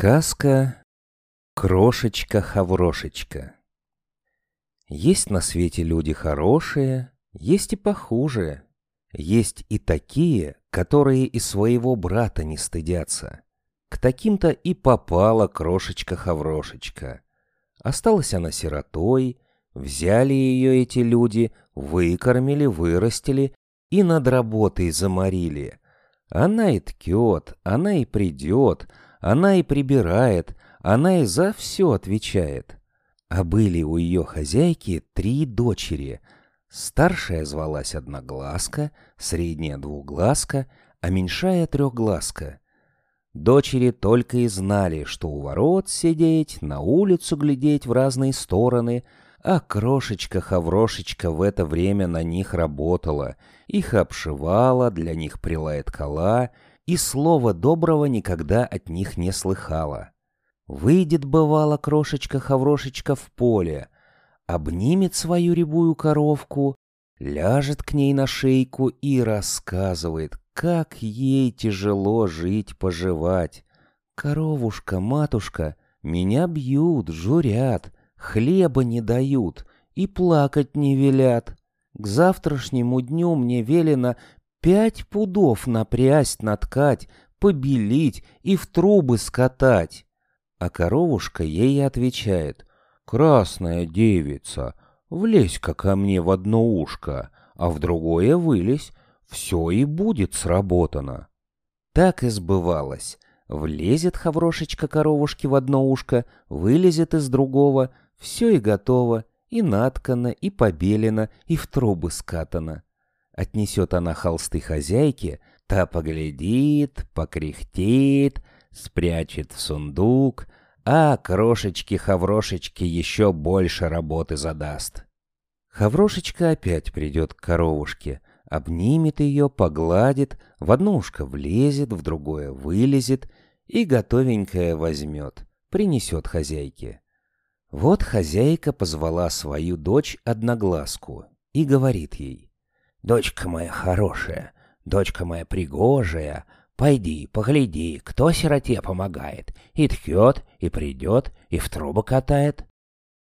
Сказка «Крошечка-хаврошечка» Есть на свете люди хорошие, есть и похуже. Есть и такие, которые и своего брата не стыдятся. К таким-то и попала крошечка-хаврошечка. Осталась она сиротой, взяли ее эти люди, выкормили, вырастили и над работой заморили. Она и ткет, она и придет, она и прибирает, она и за все отвечает. А были у ее хозяйки три дочери. Старшая звалась Одноглазка, средняя Двуглазка, а меньшая Трехглазка. Дочери только и знали, что у ворот сидеть, на улицу глядеть в разные стороны, а крошечка-хаврошечка в это время на них работала, их обшивала, для них прилает кола, и слова доброго никогда от них не слыхала. Выйдет, бывало, крошечка-хаврошечка в поле, обнимет свою рябую коровку, ляжет к ней на шейку и рассказывает, как ей тяжело жить-поживать. «Коровушка, матушка, меня бьют, журят, хлеба не дают и плакать не велят. К завтрашнему дню мне велено пять пудов напрясть, наткать, побелить и в трубы скатать». А коровушка ей отвечает, «Красная девица, влезь-ка ко мне в одно ушко, а в другое вылезь, все и будет сработано». Так и сбывалось. Влезет хаврошечка коровушки в одно ушко, вылезет из другого, все и готово, и наткано, и побелено, и в трубы скатано. Отнесет она холсты хозяйке, та поглядит, покряхтеет, спрячет в сундук, а крошечке-хаврошечке еще больше работы задаст. Хаврошечка опять придет к коровушке, обнимет ее, погладит, в одно ушко влезет, в другое вылезет и готовенькое возьмет, принесет хозяйке. Вот хозяйка позвала свою дочь Одноглазку и говорит ей, «Дочка моя хорошая, дочка моя пригожая, Пойди, погляди, кто сироте помогает. И ткет, и придет, и в трубу катает.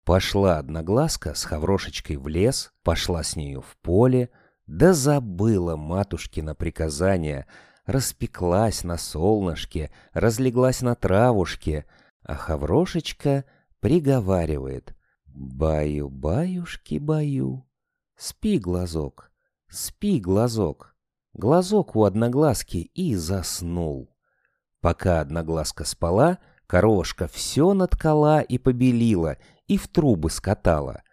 Пошла одноглазка с хаврошечкой в лес, пошла с нею в поле, да забыла матушкина приказание, распеклась на солнышке, разлеглась на травушке, а хаврошечка приговаривает «Баю-баюшки-баю, спи, глазок, спи, глазок». Глазок у одноглазки и заснул. Пока одноглазка спала, корошка все наткала и побелила, и в трубы скатала.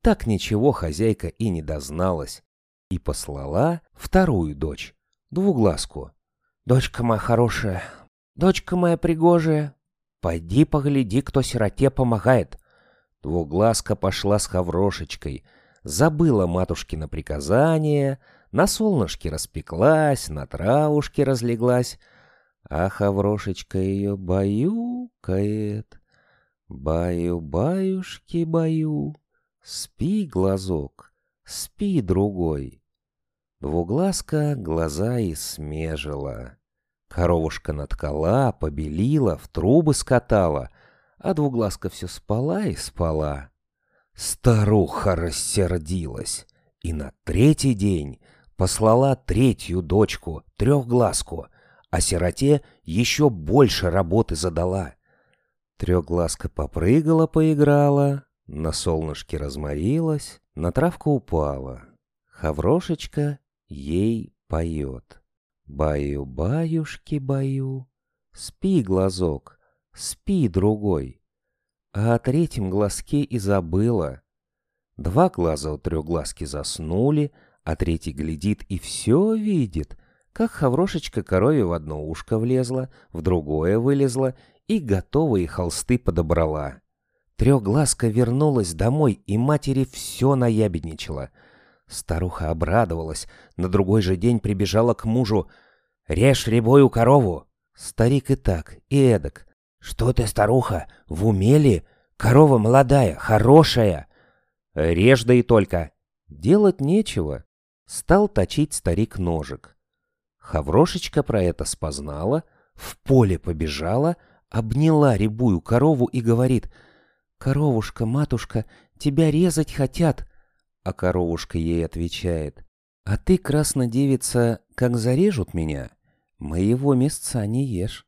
Так ничего хозяйка и не дозналась. И послала вторую дочь, двуглазку. «Дочка моя хорошая, дочка моя пригожая, пойди погляди, кто сироте помогает». Двуглазка пошла с хаврошечкой, забыла матушкино приказание — на солнышке распеклась, на травушке разлеглась, а Хаврошечка ее баюкает. Баю-баюшки-баю, спи, глазок, спи, другой. Двуглазка глаза и смежила. Коровушка наткала, побелила, в трубы скатала, а двуглазка все спала и спала. Старуха рассердилась, и на третий день послала третью дочку, трехглазку, а сироте еще больше работы задала. Трехглазка попрыгала, поиграла, на солнышке разморилась, на травку упала. Хаврошечка ей поет. Баю-баюшки-баю, спи, глазок, спи, другой. А о третьем глазке и забыла. Два глаза у трехглазки заснули, а третий глядит и все видит, как хаврошечка корове в одно ушко влезла, в другое вылезла и готовые холсты подобрала. Трехглазка вернулась домой, и матери все наябедничала. Старуха обрадовалась, на другой же день прибежала к мужу. «Режь рябою корову!» Старик и так, и эдак. «Что ты, старуха, в уме Корова молодая, хорошая!» «Режь да и только!» Делать нечего. Стал точить старик ножик. Хаврошечка про это спознала, в поле побежала, обняла рябую корову и говорит «Коровушка, матушка, тебя резать хотят!» А коровушка ей отвечает «А ты, краснодевица, как зарежут меня, моего мясца не ешь,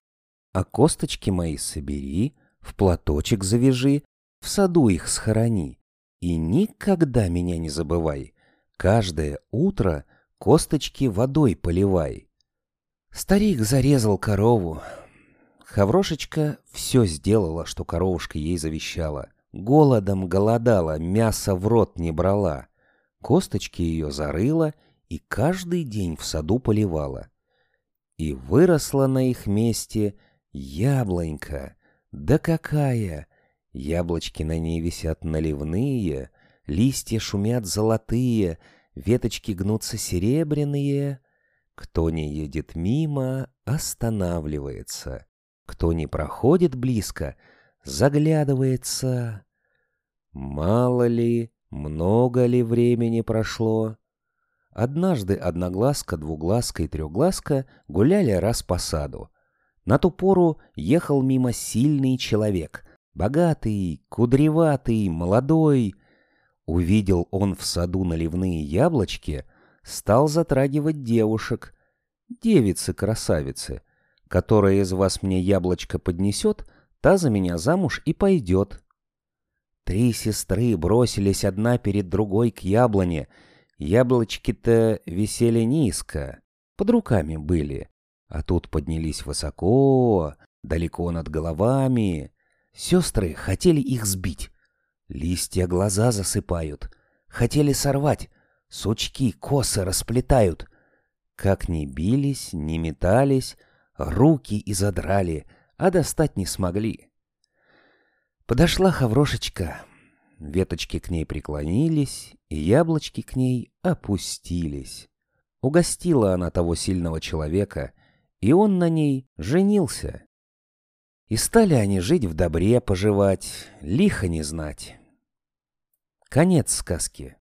а косточки мои собери, в платочек завяжи, в саду их схорони, и никогда меня не забывай, каждое утро косточки водой поливай». Старик зарезал корову. Хаврошечка все сделала, что коровушка ей завещала. Голодом голодала, мясо в рот не брала. Косточки ее зарыла и каждый день в саду поливала. И выросла на их месте яблонька. Да какая! Яблочки на ней висят наливные, листья шумят золотые, веточки гнутся серебряные. Кто не едет мимо, останавливается. Кто не проходит близко, заглядывается. Мало ли, много ли времени прошло? Однажды одноглазка, двуглазка и трехглазка гуляли раз по саду. На ту пору ехал мимо сильный человек, богатый, кудреватый, молодой. Увидел он в саду наливные яблочки, стал затрагивать девушек. Девицы-красавицы, которая из вас мне яблочко поднесет, та за меня замуж и пойдет. Три сестры бросились одна перед другой к яблоне. Яблочки-то висели низко, под руками были, а тут поднялись высоко, далеко над головами. Сестры хотели их сбить. Листья глаза засыпают. Хотели сорвать. Сучки косы расплетают. Как ни бились, ни метались, руки и задрали, а достать не смогли. Подошла Хаврошечка. Веточки к ней преклонились, яблочки к ней опустились. Угостила она того сильного человека, и он на ней женился. И стали они жить в добре, поживать, лихо не знать. Конец сказки.